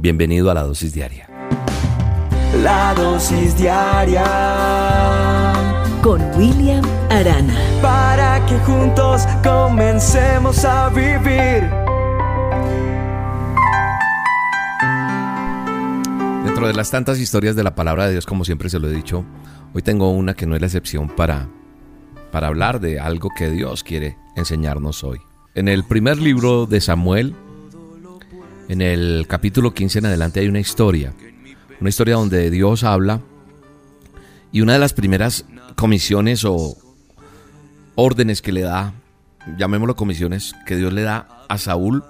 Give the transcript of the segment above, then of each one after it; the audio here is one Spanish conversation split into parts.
Bienvenido a la dosis diaria. La dosis diaria con William Arana. Para que juntos comencemos a vivir. Dentro de las tantas historias de la palabra de Dios, como siempre se lo he dicho, hoy tengo una que no es la excepción para, para hablar de algo que Dios quiere enseñarnos hoy. En el primer libro de Samuel, en el capítulo 15 en adelante hay una historia, una historia donde Dios habla y una de las primeras comisiones o órdenes que le da, llamémoslo comisiones, que Dios le da a Saúl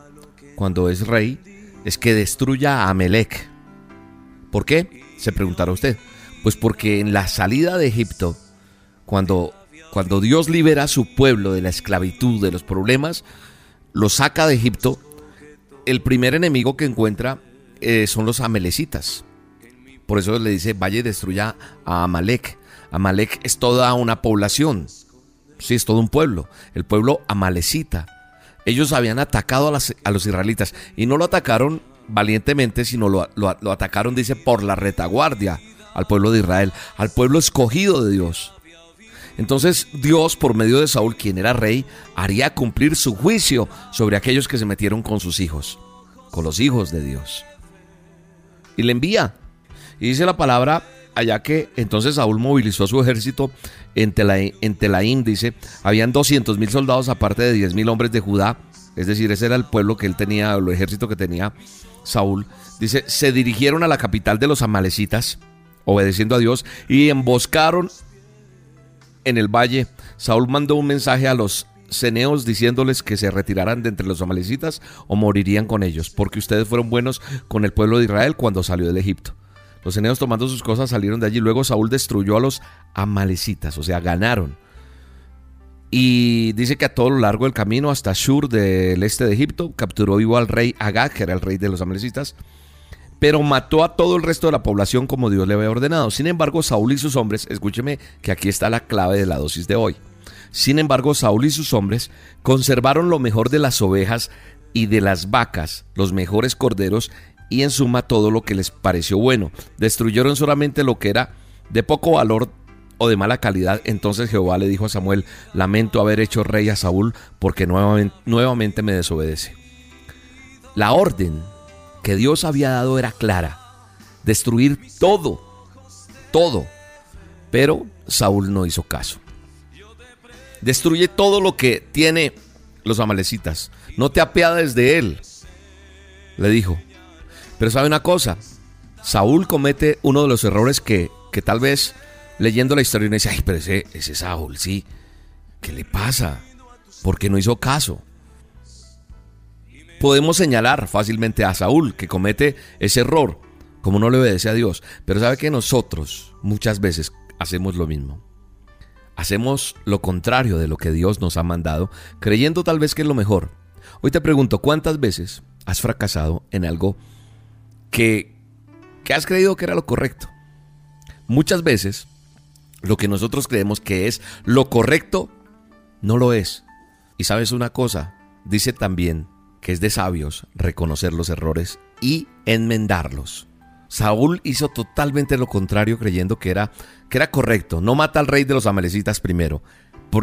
cuando es rey, es que destruya a Amelec. ¿Por qué? Se preguntará usted. Pues porque en la salida de Egipto, cuando, cuando Dios libera a su pueblo de la esclavitud, de los problemas, lo saca de Egipto, el primer enemigo que encuentra eh, son los amelecitas. Por eso le dice, vaya y destruya a Amalek. Amalek es toda una población. Sí, es todo un pueblo. El pueblo amalecita. Ellos habían atacado a, los israelitas y no lo atacaron valientemente, sino lo atacaron, dice, por la retaguardia al pueblo de Israel, al pueblo escogido de Dios. Entonces Dios, por medio de Saúl, quien era rey, haría cumplir su juicio sobre aquellos que se metieron con sus hijos, con los hijos de Dios. Y le envía. Y dice la palabra allá que entonces Saúl movilizó su ejército en, Telaín, dice, habían 200 mil soldados aparte de 10 mil hombres de Judá, es decir, ese era el pueblo que él tenía, el ejército que tenía Saúl. Dice, se dirigieron a la capital de los amalecitas, obedeciendo a Dios, y emboscaron en el valle, Saúl mandó un mensaje a los ceneos diciéndoles que se retiraran de entre los amalecitas o morirían con ellos, porque ustedes fueron buenos con el pueblo de Israel cuando salió del Egipto. Los ceneos tomando sus cosas salieron de allí. Luego Saúl destruyó a los amalecitas, o sea, ganaron. Y dice que a todo lo largo del camino hasta Shur del este de Egipto capturó vivo al rey Agag, que era el rey de los amalecitas, pero mató a todo el resto de la población como Dios le había ordenado. Sin embargo, Saúl y sus hombres, escúcheme que aquí está la clave de la dosis de hoy. Sin embargo, Saúl y sus hombres conservaron lo mejor de las ovejas y de las vacas, los mejores corderos y en suma todo lo que les pareció bueno. Destruyeron solamente lo que era de poco valor o de mala calidad. Entonces Jehová le dijo a Samuel, lamento haber hecho rey a Saúl porque nuevamente, me desobedece. La orden que Dios había dado era clara. Destruir todo, todo. Pero Saúl no hizo caso. Destruye todo lo que tiene los amalecitas. No te apiades de él, le dijo. Pero sabe una cosa, Saúl comete uno de los errores que, que tal vez leyendo la historia uno dice, ay, pero ese, ese Saúl, sí, ¿qué le pasa? Porque no hizo caso podemos señalar fácilmente a Saúl que comete ese error, como no le obedece a Dios. Pero sabe que nosotros muchas veces hacemos lo mismo. Hacemos lo contrario de lo que Dios nos ha mandado, creyendo tal vez que es lo mejor. Hoy te pregunto, ¿cuántas veces has fracasado en algo que, que has creído que era lo correcto? Muchas veces lo que nosotros creemos que es lo correcto no lo es. Y sabes una cosa, dice también que es de sabios reconocer los errores y enmendarlos. Saúl hizo totalmente lo contrario creyendo que era, que era correcto. No mata al rey de los amalecitas primero.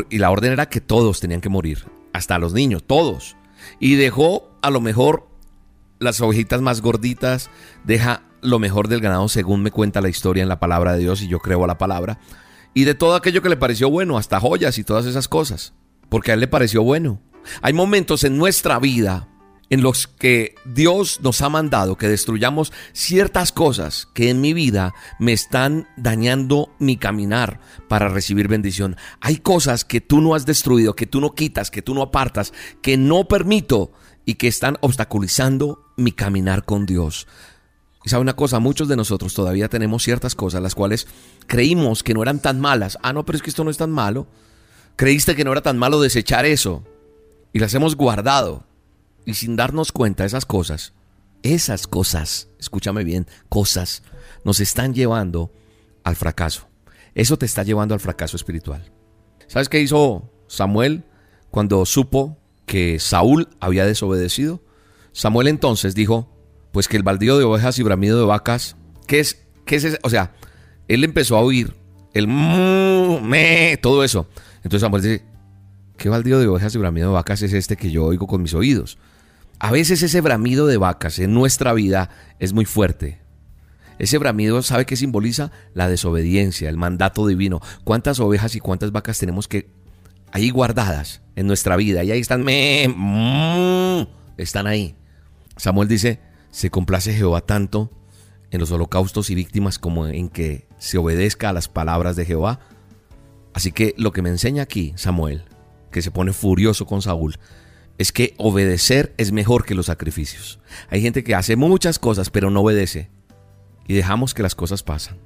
y la orden era que todos tenían que morir. Hasta los niños, todos. Y dejó a lo mejor las ovejitas más gorditas. Deja lo mejor del ganado según me cuenta la historia en la palabra de Dios y yo creo a la palabra. Y de todo aquello que le pareció bueno, hasta joyas y todas esas cosas. Porque a él le pareció bueno. Hay momentos en nuestra vida en los que Dios nos ha mandado que destruyamos ciertas cosas que en mi vida me están dañando mi caminar para recibir bendición. Hay cosas que tú no has destruido, que tú no quitas, que tú no apartas, que no permito y que están obstaculizando mi caminar con Dios. Y sabe una cosa, muchos de nosotros todavía tenemos ciertas cosas las cuales creímos que no eran tan malas. Ah, no, pero es que esto no es tan malo. Creíste que no era tan malo desechar eso y las hemos guardado. Y sin darnos cuenta esas cosas, esas cosas, escúchame bien, cosas, nos están llevando al fracaso. Eso te está llevando al fracaso espiritual. ¿Sabes qué hizo Samuel cuando supo que Saúl había desobedecido? Samuel entonces dijo, pues que el baldío de ovejas y bramido de vacas, ¿qué es? ¿Qué es ese? O sea, él empezó a oír el me, todo eso. Entonces Samuel dice, ¿qué baldío de ovejas y bramido de vacas es este que yo oigo con mis oídos? A veces ese bramido de vacas en nuestra vida es muy fuerte. Ese bramido, ¿sabe qué simboliza? La desobediencia, el mandato divino. ¿Cuántas ovejas y cuántas vacas tenemos que ahí guardadas en nuestra vida? Y ahí están, me, están ahí. Samuel dice, se complace Jehová tanto en los holocaustos y víctimas como en que se obedezca a las palabras de Jehová. Así que lo que me enseña aquí Samuel, que se pone furioso con Saúl, es que obedecer es mejor que los sacrificios. Hay gente que hace muchas cosas pero no obedece y dejamos que las cosas pasan.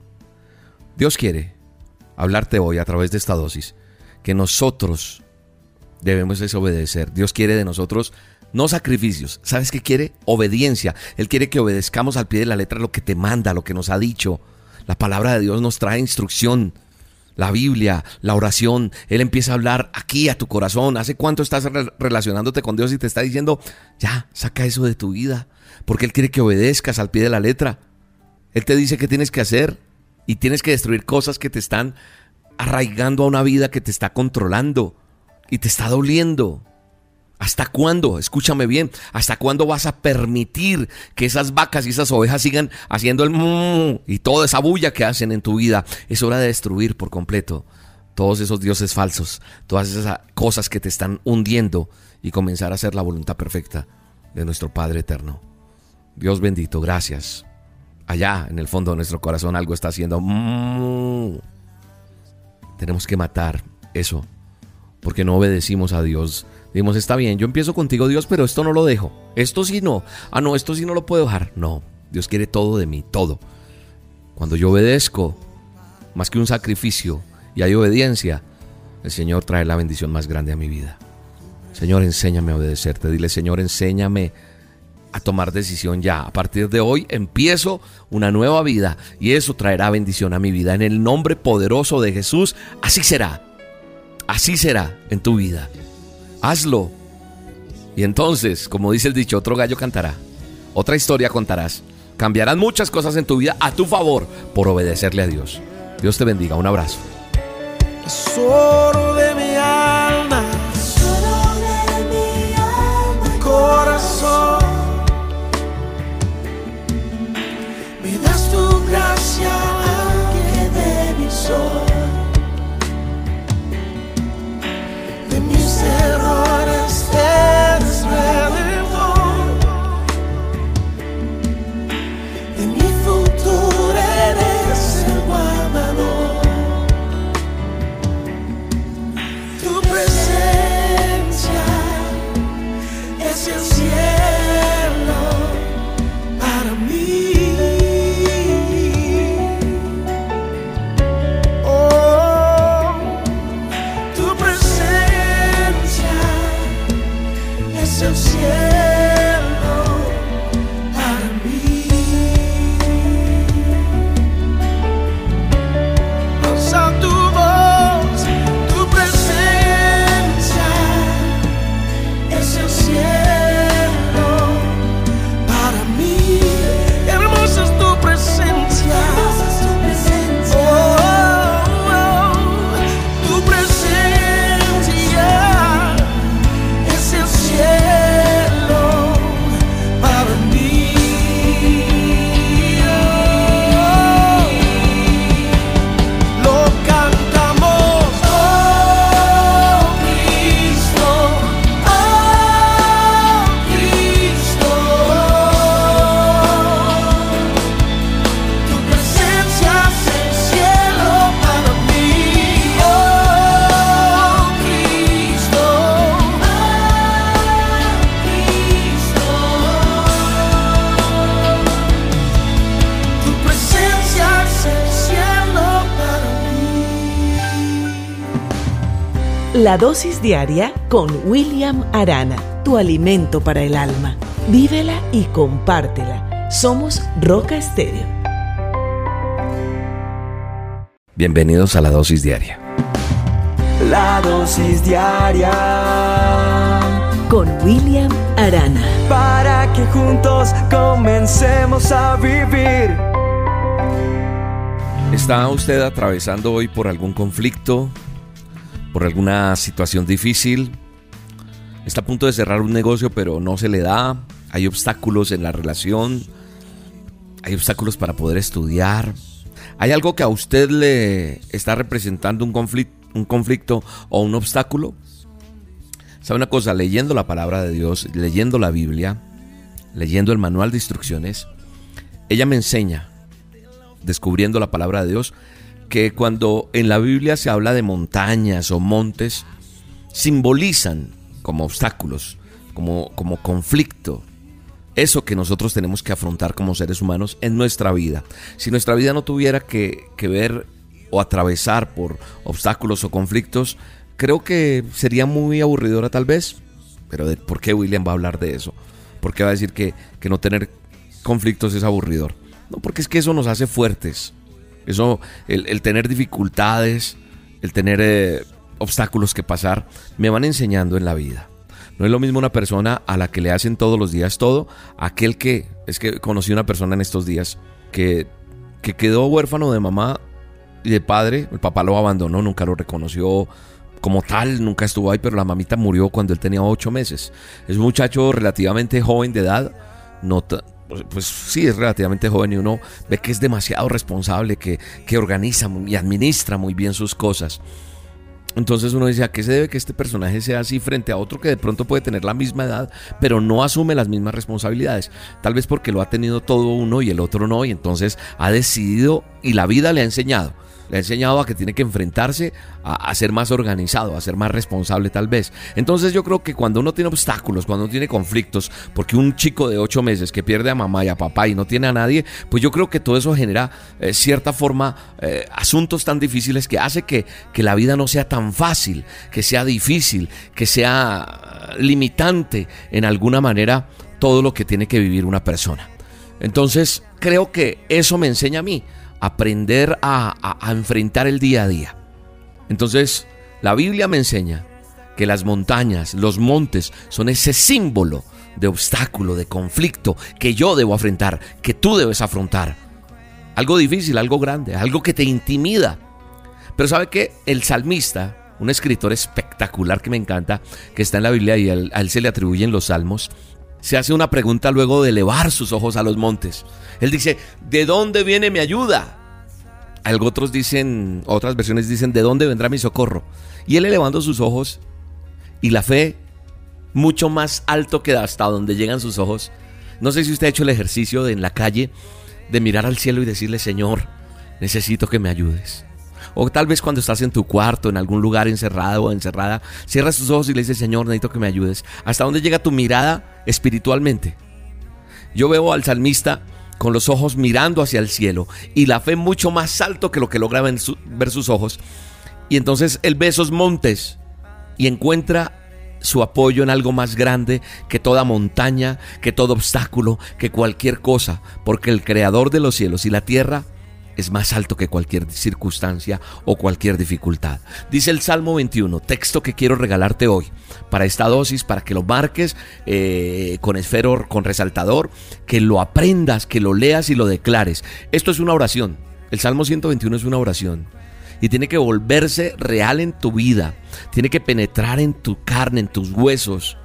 Dios quiere hablarte hoy a través de esta dosis que nosotros debemos desobedecer. Dios quiere de nosotros no sacrificios. ¿Sabes qué quiere? Obediencia. Él quiere que obedezcamos al pie de la letra lo que te manda, lo que nos ha dicho. La palabra de Dios nos trae instrucción. La Biblia, la oración, Él empieza a hablar aquí a tu corazón. ¿Hace cuánto estás relacionándote con Dios y te está diciendo, ya, saca eso de tu vida? Porque Él quiere que obedezcas al pie de la letra. Él te dice qué tienes que hacer y tienes que destruir cosas que te están arraigando a una vida que te está controlando y te está doliendo. ¿Hasta cuándo? Escúchame bien. ¿Hasta cuándo vas a permitir que esas vacas y esas ovejas sigan haciendo el mmm y toda esa bulla que hacen en tu vida? Es hora de destruir por completo todos esos dioses falsos, todas esas cosas que te están hundiendo y comenzar a hacer la voluntad perfecta de nuestro Padre eterno. Dios bendito, gracias. Allá en el fondo de nuestro corazón algo está haciendo. mmm. Tenemos que matar eso porque no obedecimos a Dios Dimos, está bien, yo empiezo contigo Dios, pero esto no lo dejo. Esto sí no. Ah, no, esto sí no lo puedo dejar. No, Dios quiere todo de mí, todo. Cuando yo obedezco, más que un sacrificio, y hay obediencia, el Señor trae la bendición más grande a mi vida. Señor, enséñame a obedecerte. Dile, Señor, enséñame a tomar decisión ya. A partir de hoy empiezo una nueva vida y eso traerá bendición a mi vida. En el nombre poderoso de Jesús, así será. Así será en tu vida hazlo. Y entonces, como dice el dicho, otro gallo cantará, otra historia contarás. Cambiarán muchas cosas en tu vida a tu favor por obedecerle a Dios. Dios te bendiga, un abrazo. de mi alma, de mi corazón. Me das tu gracia, La dosis diaria con William Arana, tu alimento para el alma. Vívela y compártela. Somos Roca Estéreo. Bienvenidos a la dosis diaria. La dosis diaria con William Arana. Para que juntos comencemos a vivir. ¿Está usted atravesando hoy por algún conflicto? ¿Por alguna situación difícil? ¿Está a punto de cerrar un negocio pero no se le da? ¿Hay obstáculos en la relación? ¿Hay obstáculos para poder estudiar? ¿Hay algo que a usted le está representando un conflicto, un conflicto o un obstáculo? ¿Sabe una cosa? Leyendo la palabra de Dios, leyendo la Biblia, leyendo el manual de instrucciones, ella me enseña, descubriendo la palabra de Dios, que cuando en la Biblia se habla de montañas o montes, simbolizan como obstáculos, como, como conflicto, eso que nosotros tenemos que afrontar como seres humanos en nuestra vida. Si nuestra vida no tuviera que, ver o atravesar por obstáculos o conflictos, creo que sería muy aburridora tal vez. Pero ¿por qué William va a hablar de eso? ¿Por qué va a decir que, no tener conflictos es aburridor? No, porque es que eso nos hace fuertes. Eso, el, tener dificultades, el tener eh, obstáculos que pasar, me van enseñando en la vida. No es lo mismo una persona a la que le hacen todos los días todo, aquel que, es que conocí una persona en estos días que, que quedó huérfano de mamá y de padre, el papá lo abandonó, nunca lo reconoció como tal, nunca estuvo ahí, pero la mamita murió cuando él tenía ocho meses. Es un muchacho relativamente joven de edad, no pues sí, es relativamente joven y uno ve que es demasiado responsable, que, que organiza y administra muy bien sus cosas. Entonces uno dice, ¿a qué se debe que este personaje sea así frente a otro que de pronto puede tener la misma edad, pero no asume las mismas responsabilidades? Tal vez porque lo ha tenido todo uno y el otro no, y entonces ha decidido y la vida le ha enseñado le ha enseñado a que tiene que enfrentarse a, ser más organizado, a ser más responsable tal vez. Entonces yo creo que cuando uno tiene obstáculos, cuando uno tiene conflictos, porque un chico de ocho meses que pierde a mamá y a papá y no tiene a nadie, pues yo creo que todo eso genera eh, cierta forma eh, asuntos tan difíciles que hace que, que la vida no sea tan fácil, que sea difícil, que sea limitante en alguna manera todo lo que tiene que vivir una persona. Entonces creo que eso me enseña a mí aprender a, enfrentar el día a día. Entonces, la Biblia me enseña que las montañas, los montes, son ese símbolo de obstáculo, de conflicto que yo debo afrontar, que tú debes afrontar. Algo difícil, algo grande, algo que te intimida. Pero sabe que el salmista, un escritor espectacular que me encanta, que está en la Biblia y a él se le atribuyen los salmos, se hace una pregunta luego de elevar sus ojos a los montes. Él dice, ¿de dónde viene mi ayuda? Algo otros dicen, otras versiones dicen, ¿de dónde vendrá mi socorro? Y él elevando sus ojos y la fe mucho más alto que hasta donde llegan sus ojos. No sé si usted ha hecho el ejercicio de en la calle de mirar al cielo y decirle, Señor, necesito que me ayudes. O tal vez cuando estás en tu cuarto, en algún lugar encerrado o encerrada, cierras tus ojos y le dices, Señor, necesito que me ayudes. ¿Hasta dónde llega tu mirada espiritualmente? Yo veo al salmista con los ojos mirando hacia el cielo y la fe mucho más alto que lo que logra ver sus ojos. Y entonces él ve esos montes y encuentra su apoyo en algo más grande que toda montaña, que todo obstáculo, que cualquier cosa, porque el creador de los cielos y la tierra es más alto que cualquier circunstancia o cualquier dificultad. Dice el Salmo 21, texto que quiero regalarte hoy para esta dosis, para que lo marques eh, con esfero, con resaltador, que lo aprendas, que lo leas y lo declares. Esto es una oración. El Salmo 121 es una oración. Y tiene que volverse real en tu vida. Tiene que penetrar en tu carne, en tus huesos.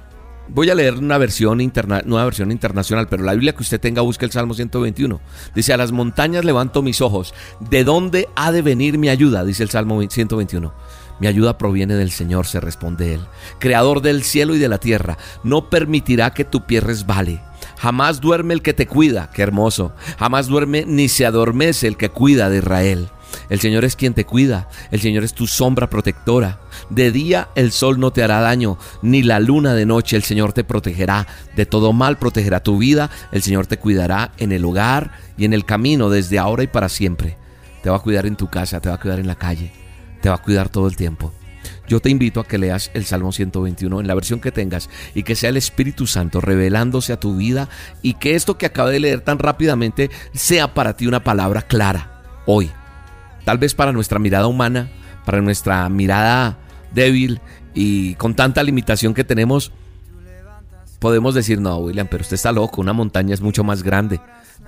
Voy a leer una versión interna, nueva versión internacional, pero la Biblia que usted tenga busque el Salmo 121. Dice, a las montañas levanto mis ojos. ¿De dónde ha de venir mi ayuda? Dice el Salmo 121. Mi ayuda proviene del Señor, se responde él. Creador del cielo y de la tierra, no permitirá que tu pie resbale. Jamás duerme el que te cuida, qué hermoso. Jamás duerme ni se adormece el que cuida de Israel. El Señor es quien te cuida, el Señor es tu sombra protectora. De día el sol no te hará daño, ni la luna de noche el Señor te protegerá. De todo mal protegerá tu vida, el Señor te cuidará en el hogar y en el camino desde ahora y para siempre. Te va a cuidar en tu casa, te va a cuidar en la calle, te va a cuidar todo el tiempo. Yo te invito a que leas el Salmo 121 en la versión que tengas y que sea el Espíritu Santo revelándose a tu vida y que esto que acabo de leer tan rápidamente sea para ti una palabra clara hoy Tal vez para nuestra mirada humana, para nuestra mirada débil y con tanta limitación que tenemos, Podemos decir, no, William, pero usted está loco, una montaña es mucho más grande.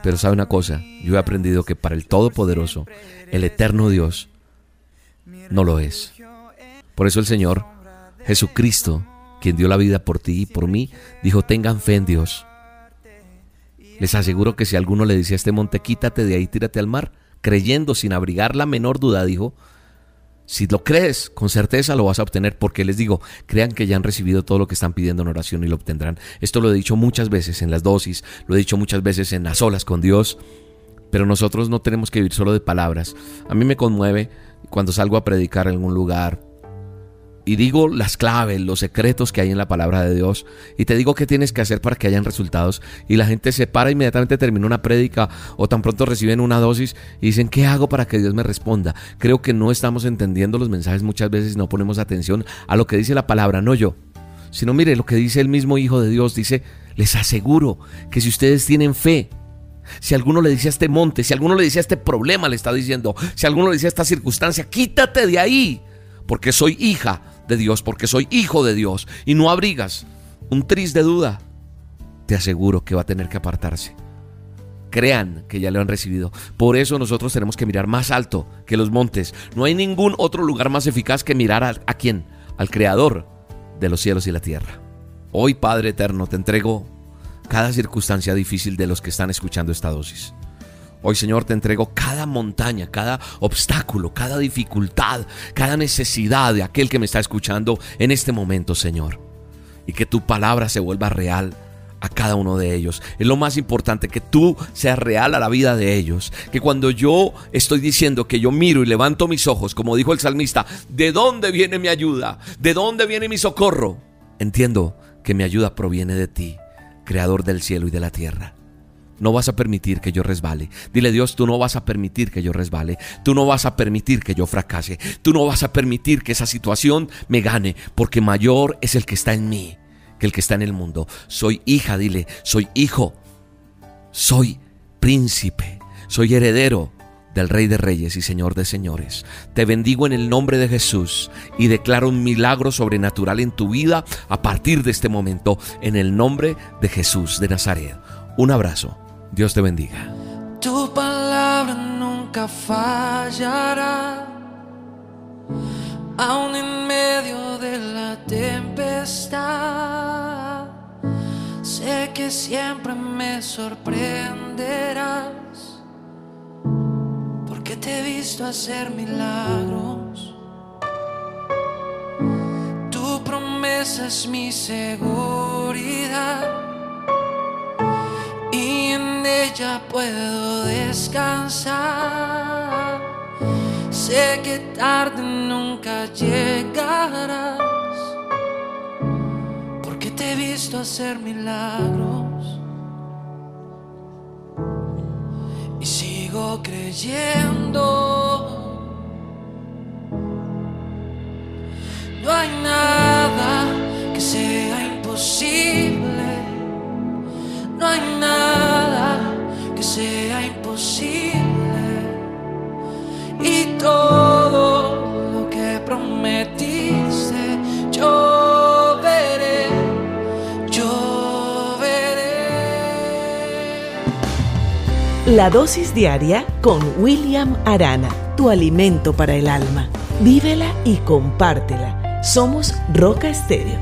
Pero sabe una cosa, yo he aprendido que para el Todopoderoso, el eterno Dios, no lo es. Por eso el Señor, Jesucristo, quien dio la vida por ti y por mí, dijo, tengan fe en Dios. Les aseguro que si alguno le dice a este monte, quítate de ahí, tírate al mar, creyendo sin abrigar la menor duda, dijo, si lo crees, con certeza lo vas a obtener, porque les digo, crean que ya han recibido todo lo que están pidiendo en oración y lo obtendrán. Esto lo he dicho muchas veces en las dosis, lo he dicho muchas veces en las olas con Dios, pero nosotros no tenemos que vivir solo de palabras. A mí me conmueve cuando salgo a predicar en algún lugar y digo las claves, los secretos que hay en la palabra de Dios y te digo qué tienes que hacer para que hayan resultados y la gente se para inmediatamente termina una prédica o tan pronto reciben una dosis y dicen ¿qué hago para que Dios me responda? Creo que no estamos entendiendo los mensajes muchas veces no ponemos atención a lo que dice la palabra, no yo, sino mire lo que dice el mismo Hijo de Dios, dice, les aseguro que si ustedes tienen fe, si alguno le dice a este monte, si alguno le dice a este problema, le está diciendo, si alguno le dice a esta circunstancia, quítate de ahí, porque soy hija de Dios, porque soy hijo de Dios, y no abrigas un tris de duda, te aseguro que va a tener que apartarse. Crean que ya le han recibido. Por eso nosotros tenemos que mirar más alto que los montes. No hay ningún otro lugar más eficaz que mirar a, a quién, al Creador de los cielos y la tierra. Hoy, Padre Eterno, te entrego cada circunstancia difícil de los que están escuchando esta dosis. Hoy Señor te entrego cada montaña, cada obstáculo, cada dificultad, cada necesidad de aquel que me está escuchando en este momento, Señor. Y que tu palabra se vuelva real a cada uno de ellos. Es lo más importante, que tú seas real a la vida de ellos. Que cuando yo estoy diciendo que yo miro y levanto mis ojos, como dijo el salmista, ¿de dónde viene mi ayuda? ¿De dónde viene mi socorro? Entiendo que mi ayuda proviene de ti, creador del cielo y de la tierra. No vas a permitir que yo resbale. Dile Dios, tú no vas a permitir que yo resbale. Tú no vas a permitir que yo fracase. Tú no vas a permitir que esa situación me gane, porque mayor es el que está en mí que el que está en el mundo. Soy hija, dile, soy hijo. Soy príncipe. Soy heredero del Rey de Reyes y Señor de Señores. Te bendigo en el nombre de Jesús y declaro un milagro sobrenatural en tu vida a partir de este momento, en el nombre de Jesús de Nazaret. Un abrazo. Dios te bendiga. Tu palabra nunca fallará, aun en medio de la tempestad. Sé que siempre me sorprenderás, porque te he visto hacer milagros. Tu promesa es mi seguridad en ella puedo descansar. Sé que tarde nunca llegarás, porque te he visto hacer milagros y sigo creyendo. No hay nada La dosis diaria con William Arana, tu alimento para el alma. Vívela y compártela. Somos Roca Estéreo.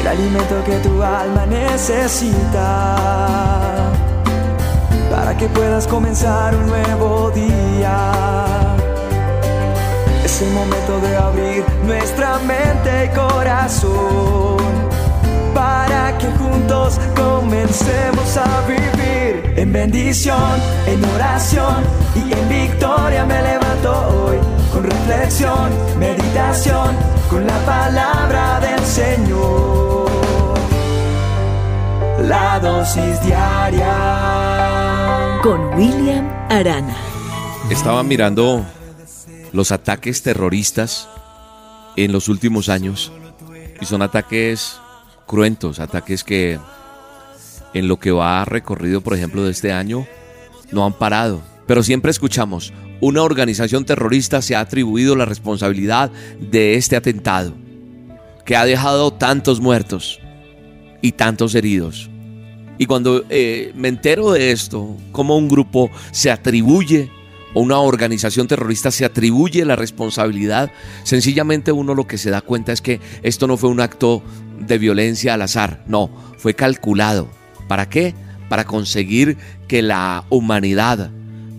el alimento que tu alma necesita para que puedas comenzar un nuevo día. Es el momento de abrir nuestra mente y corazón para que juntos comencemos a vivir en bendición, en oración y en victoria me levanto hoy con reflexión, meditación, con la palabra del Señor. La dosis diaria Con William Arana. Estaba mirando los ataques terroristas en los últimos años y son ataques cruentos, ataques que en lo que va recorrido, por ejemplo, de este año, no han parado. Pero siempre escuchamos una organización terrorista se ha atribuido la responsabilidad de este atentado, que ha dejado tantos muertos y tantos heridos. Y cuando eh, me entero de esto, cómo un grupo se atribuye una organización terrorista se atribuye la responsabilidad, sencillamente uno lo que se da cuenta es que esto no fue un acto de violencia al azar, no, fue calculado. ¿Para qué? Para conseguir que la humanidad,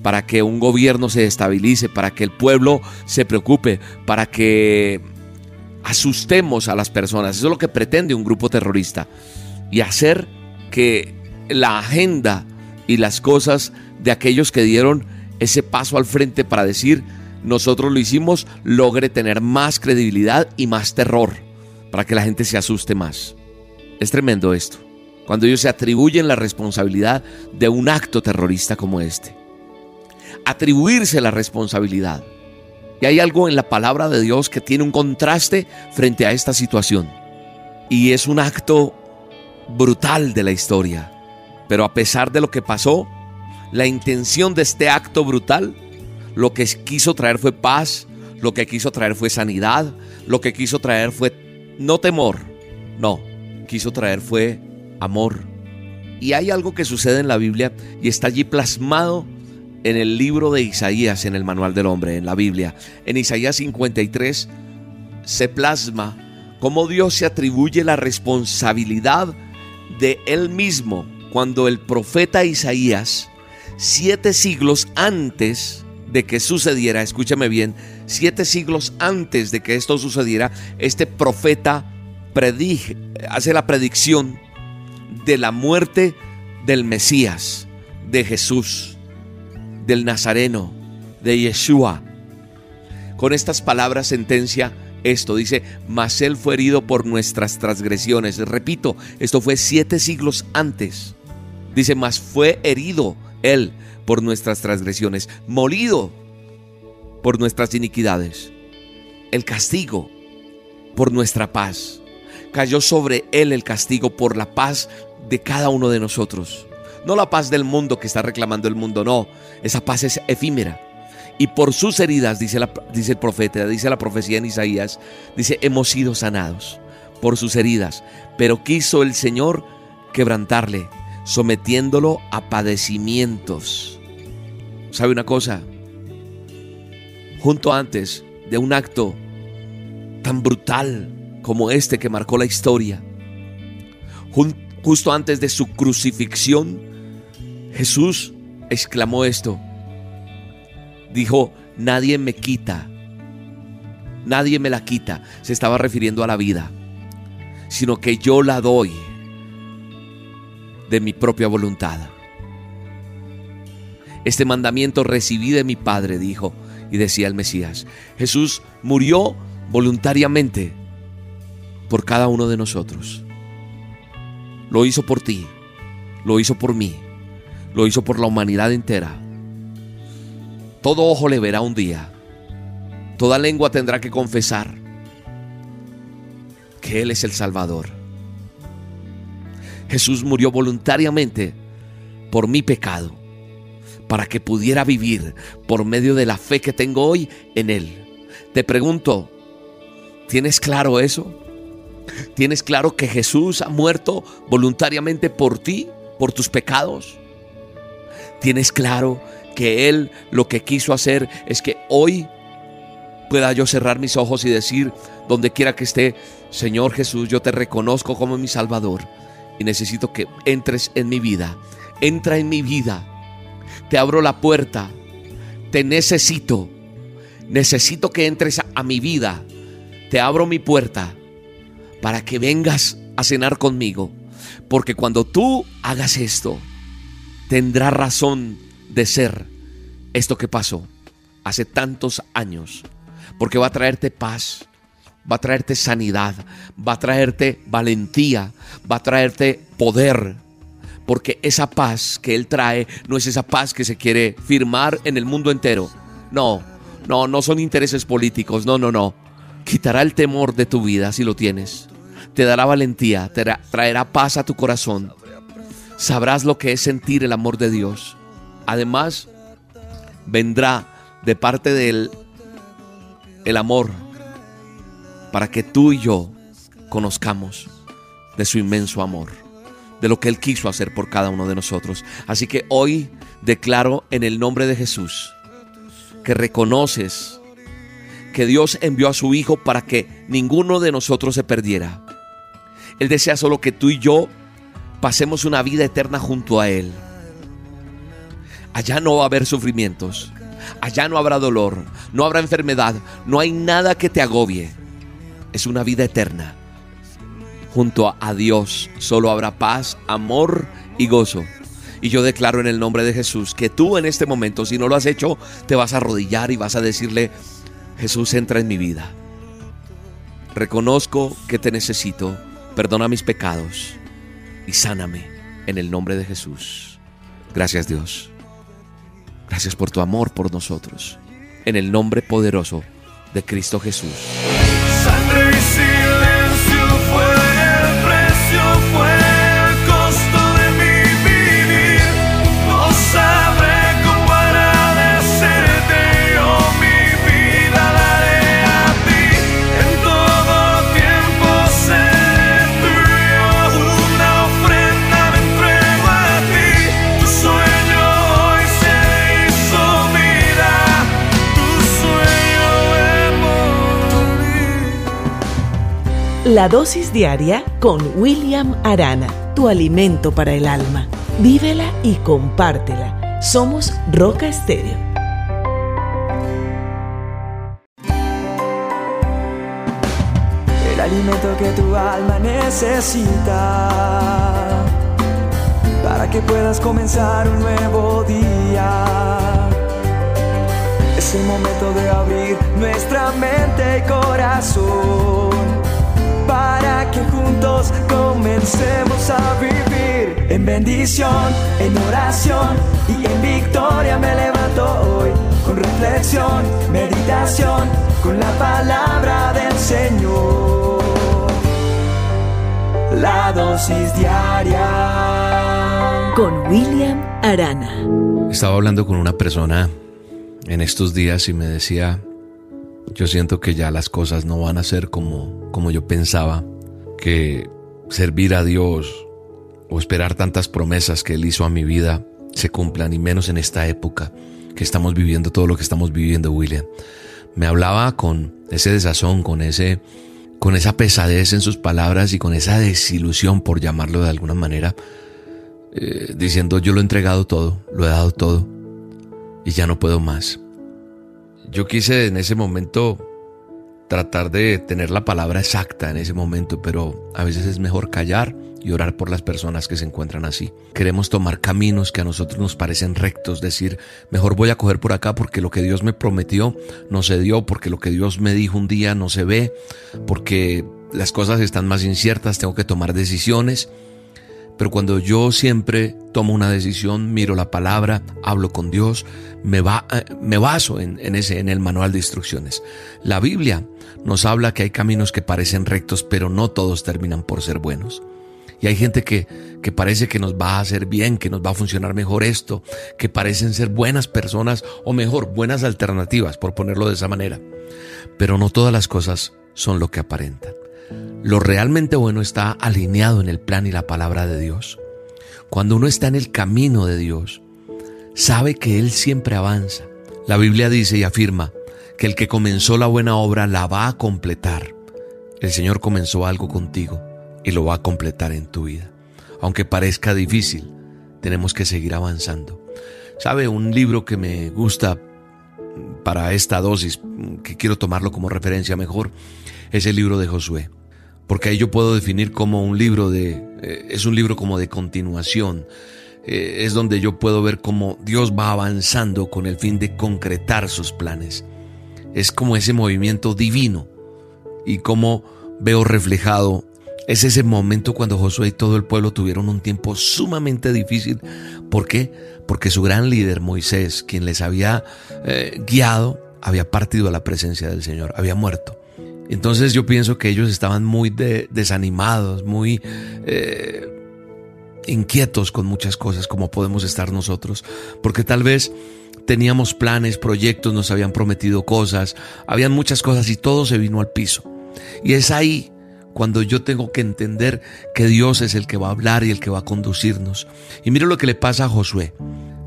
para que un gobierno se estabilice, para que el pueblo se preocupe, para que asustemos a las personas. Eso es lo que pretende un grupo terrorista. Y hacer que la agenda y las cosas de aquellos que dieron ese paso al frente para decir, nosotros lo hicimos, logre tener más credibilidad y más terror, para que la gente se asuste más. Es tremendo esto, cuando ellos se atribuyen la responsabilidad de un acto terrorista como este. Atribuirse la responsabilidad. Y hay algo en la palabra de Dios que tiene un contraste frente a esta situación. Y es un acto brutal de la historia. Pero a pesar de lo que pasó, la intención de este acto brutal, lo que quiso traer fue paz, lo que quiso traer fue sanidad, lo que quiso traer fue no temor, no, quiso traer fue amor. Y hay algo que sucede en la Biblia y está allí plasmado en el libro de Isaías, en el manual del hombre, en la Biblia. En Isaías 53 se plasma cómo Dios se atribuye la responsabilidad de él mismo cuando el profeta Isaías siete siglos antes de que sucediera, escúchame bien, siete siglos antes de que esto sucediera, este profeta predije, hace la predicción de la muerte del Mesías, de Jesús, del Nazareno, de Yeshua. Con estas palabras sentencia esto, dice, mas él fue herido por nuestras transgresiones. Repito, esto fue siete siglos antes. Dice, mas fue herido él por nuestras transgresiones, molido por nuestras iniquidades. El castigo por nuestra paz. Cayó sobre Él el castigo por la paz de cada uno de nosotros. No la paz del mundo que está reclamando el mundo, no. Esa paz es efímera. Y por sus heridas, dice, el profeta, dice la profecía en Isaías, dice, hemos sido sanados por sus heridas. Pero quiso el Señor quebrantarle sometiéndolo a padecimientos. ¿Sabe una cosa? Junto antes de un acto tan brutal como este que marcó la historia, justo antes de su crucifixión, Jesús exclamó esto. Dijo, nadie me quita, nadie me la quita. Se estaba refiriendo a la vida, sino que yo la doy de mi propia voluntad. Este mandamiento recibí de mi Padre, dijo, y decía el Mesías. Jesús murió voluntariamente por cada uno de nosotros. Lo hizo por ti, lo hizo por mí, lo hizo por la humanidad entera. Todo ojo le verá un día, toda lengua tendrá que confesar que Él es el Salvador. Jesús murió voluntariamente por mi pecado, para que pudiera vivir por medio de la fe que tengo hoy en Él. Te pregunto, ¿tienes claro eso? ¿Tienes claro que Jesús ha muerto voluntariamente por ti, por tus pecados? ¿Tienes claro que Él lo que quiso hacer es que hoy pueda yo cerrar mis ojos y decir, donde quiera que esté, Señor Jesús, yo te reconozco como mi Salvador y necesito que entres en mi vida. Entra en mi vida. Te abro la puerta. Te necesito. Necesito que entres a, mi vida. Te abro mi puerta para que vengas a cenar conmigo. Porque cuando tú hagas esto, tendrá razón de ser esto que pasó hace tantos años. Porque va a traerte paz, va a traerte sanidad, va a traerte valentía, va a traerte poder. Porque esa paz que Él trae no es esa paz que se quiere firmar en el mundo entero. No, no, no son intereses políticos, no, no, no. Quitará el temor de tu vida si lo tienes. Te dará valentía, te traerá paz a tu corazón. Sabrás lo que es sentir el amor de Dios. Además, vendrá de parte del el amor para que tú y yo conozcamos de su inmenso amor, de lo que Él quiso hacer por cada uno de nosotros. Así que hoy declaro en el nombre de Jesús que reconoces que Dios envió a su Hijo para que ninguno de nosotros se perdiera. Él desea solo que tú y yo pasemos una vida eterna junto a Él. Allá no va a haber sufrimientos, allá no habrá dolor, no habrá enfermedad, no hay nada que te agobie. Es una vida eterna. Junto a Dios solo habrá paz, amor y gozo. Y yo declaro en el nombre de Jesús que tú en este momento, si no lo has hecho, te vas a arrodillar y vas a decirle, Jesús entra en mi vida. Reconozco que te necesito, perdona mis pecados y sáname en el nombre de Jesús. Gracias Dios. Gracias por tu amor por nosotros. En el nombre poderoso de Cristo Jesús. Father La dosis diaria con William Arana, tu alimento para el alma. Vívela y compártela. Somos Roca Estéreo. El alimento que tu alma necesita para que puedas comenzar un nuevo día. Es el momento de abrir nuestra mente y corazón para que juntos comencemos a vivir en bendición, en oración y en victoria me levanto hoy con reflexión, meditación, con la palabra del Señor. La dosis diaria con William Arana. Estaba hablando con una persona en estos días y me decía, yo siento que ya las cosas no van a ser como, como yo pensaba, que servir a Dios o esperar tantas promesas que Él hizo a mi vida se cumplan, y menos en esta época que estamos viviendo todo lo que estamos viviendo, William. Me hablaba con ese desazón, con ese con esa pesadez en sus palabras y con esa desilusión, por llamarlo de alguna manera, eh, diciendo yo lo he entregado todo, lo he dado todo y ya no puedo más. Yo quise en ese momento tratar de tener la palabra exacta en ese momento, pero a veces es mejor callar y orar por las personas que se encuentran así. Queremos tomar caminos que a nosotros nos parecen rectos, decir, mejor voy a coger por acá porque lo que Dios me prometió no se dio, porque lo que Dios me dijo un día no se ve, porque las cosas están más inciertas, tengo que tomar decisiones. Pero cuando yo siempre tomo una decisión, miro la palabra, hablo con Dios, me, va, eh, me baso en, ese, en el manual de instrucciones. La Biblia nos habla que hay caminos que parecen rectos, pero no todos terminan por ser buenos. Y hay gente que, que parece que nos va a hacer bien, que nos va a funcionar mejor esto, que parecen ser buenas personas o mejor, buenas alternativas, por ponerlo de esa manera. Pero no todas las cosas son lo que aparentan. Lo realmente bueno está alineado en el plan y la palabra de Dios. Cuando uno está en el camino de Dios, sabe que Él siempre avanza. La Biblia dice y afirma que el que comenzó la buena obra la va a completar. El Señor comenzó algo contigo y lo va a completar en tu vida. Aunque parezca difícil, tenemos que seguir avanzando. ¿Sabe? Un libro que me gusta para esta dosis, que quiero tomarlo como referencia mejor, es el libro de Josué. Porque ahí yo puedo definir como un libro de, eh, es un libro como de continuación. Eh, es donde yo puedo ver cómo Dios va avanzando con el fin de concretar sus planes. Es como ese movimiento divino y cómo veo reflejado es ese momento cuando Josué y todo el pueblo tuvieron un tiempo sumamente difícil. ¿Por qué? Porque su gran líder, Moisés, quien les había eh, guiado, había partido a la presencia del Señor, había muerto. Entonces yo pienso que ellos estaban muy desanimados, muy eh, inquietos con muchas cosas como podemos estar nosotros, porque tal vez teníamos planes, proyectos, nos habían prometido cosas, habían muchas cosas y todo se vino al piso. Y es ahí cuando yo tengo que entender que Dios es el que va a hablar y el que va a conducirnos. Y mire lo que le pasa a Josué.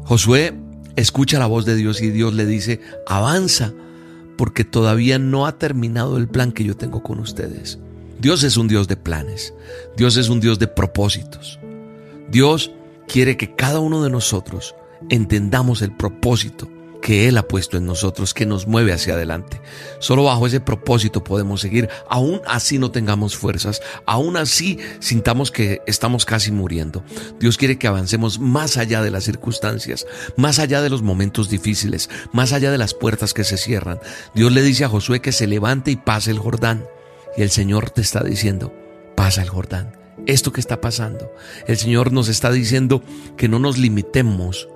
Josué escucha la voz de Dios y Dios le dice, avanza, porque todavía no ha terminado el plan que yo tengo con ustedes. Dios es un Dios de planes, Dios es un Dios de propósitos. Dios quiere que cada uno de nosotros entendamos el propósito que Él ha puesto en nosotros, que nos mueve hacia adelante. Solo bajo ese propósito podemos seguir, aún así no tengamos fuerzas, aún así sintamos que estamos casi muriendo. Dios quiere que avancemos más allá de las circunstancias, más allá de los momentos difíciles, más allá de las puertas que se cierran. Dios le dice a Josué que se levante y pase el Jordán. Y el Señor te está diciendo, pasa el Jordán. Esto que está pasando, el Señor nos está diciendo que no nos limitemos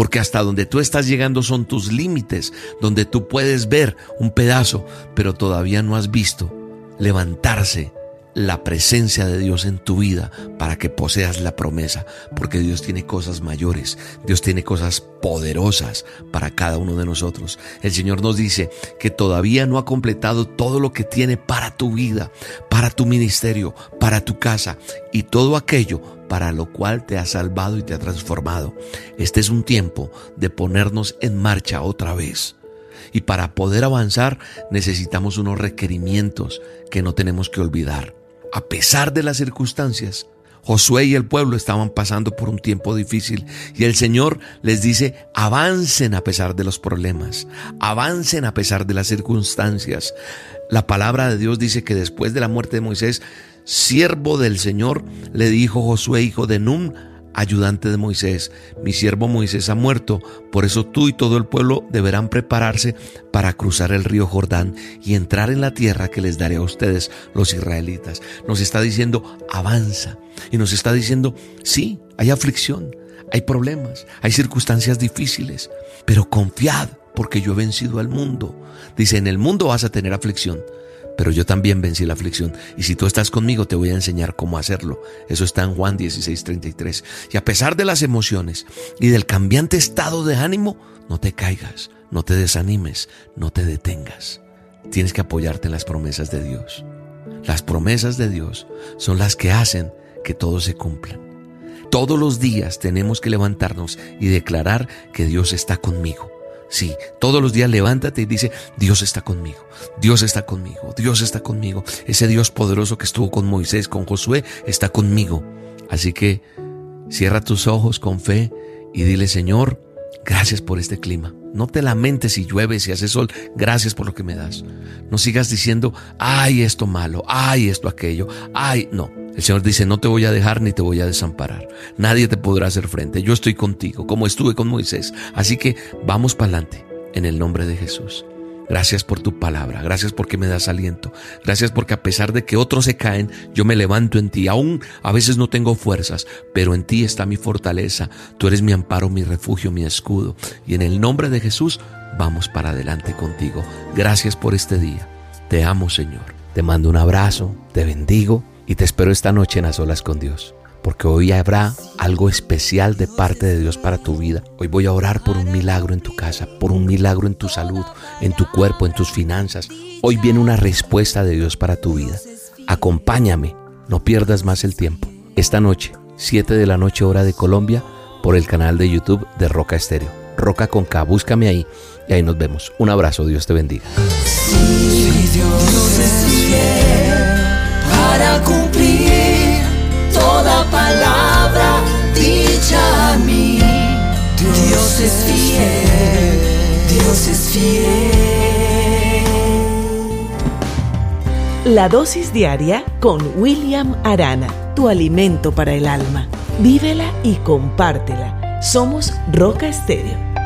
porque hasta donde tú estás llegando son tus límites, donde tú puedes ver un pedazo, pero todavía no has visto levantarse la presencia de Dios en tu vida para que poseas la promesa, porque Dios tiene cosas mayores, Dios tiene cosas poderosas para cada uno de nosotros. El Señor nos dice que todavía no ha completado todo lo que tiene para tu vida, para tu ministerio, para tu casa y todo aquello para lo cual te ha salvado y te ha transformado. Este es un tiempo de ponernos en marcha otra vez. Y para poder avanzar necesitamos unos requerimientos que no tenemos que olvidar. A pesar de las circunstancias, Josué y el pueblo estaban pasando por un tiempo difícil y el Señor les dice, avancen a pesar de los problemas, avancen a pesar de las circunstancias. La palabra de Dios dice que después de la muerte de Moisés, siervo del Señor, le dijo Josué, hijo de Nun, ayudante de Moisés, mi siervo Moisés ha muerto, por eso tú y todo el pueblo deberán prepararse para cruzar el río Jordán y entrar en la tierra que les daré a ustedes, los israelitas. Nos está diciendo, avanza. Y nos está diciendo, sí, hay aflicción, hay problemas, hay circunstancias difíciles, pero confiad porque yo he vencido al mundo. Dice, en el mundo vas a tener aflicción, pero yo también vencí la aflicción. Y si tú estás conmigo, te voy a enseñar cómo hacerlo. Eso está en Juan 16:33. Y a pesar de las emociones y del cambiante estado de ánimo, no te caigas, no te desanimes, no te detengas. Tienes que apoyarte en las promesas de Dios. Las promesas de Dios son las que hacen que todo se cumpla. Todos los días tenemos que levantarnos y declarar que Dios está conmigo Sí, todos los días levántate y dice, Dios está conmigo, Dios está conmigo, Dios está conmigo. Ese Dios poderoso que estuvo con Moisés, con Josué, está conmigo. Así que cierra tus ojos con fe y dile, Señor, gracias por este clima. No te lamentes si llueve, si hace sol, gracias por lo que me das. No sigas diciendo, ay, esto malo, ay, esto aquello, ay, no. El Señor dice, no te voy a dejar ni te voy a desamparar. Nadie te podrá hacer frente. Yo estoy contigo, como estuve con Moisés. Así que vamos para adelante, en el nombre de Jesús. Gracias por tu palabra, gracias porque me das aliento, gracias porque a pesar de que otros se caen, yo me levanto en ti. Aún a veces no tengo fuerzas, pero en ti está mi fortaleza. Tú eres mi amparo, mi refugio, mi escudo. Y en el nombre de Jesús, vamos para adelante contigo. Gracias por este día. Te amo, Señor. Te mando un abrazo, te bendigo y te espero esta noche en las solas con Dios, porque hoy habrá algo especial de parte de Dios para tu vida. Hoy voy a orar por un milagro en tu casa, por un milagro en tu salud, en tu cuerpo, en tus finanzas. Hoy viene una respuesta de Dios para tu vida. Acompáñame, no pierdas más el tiempo. Esta noche, 7 de la noche hora de Colombia, por el canal de YouTube de Roca Estéreo. Roca con K, búscame ahí y ahí nos vemos. Un abrazo, Dios te bendiga. Para cumplir toda palabra dicha a mí. Dios es fiel, Dios es fiel. La dosis diaria con William Arana, tu alimento para el alma. Vívela y compártela. Somos Roca Estéreo.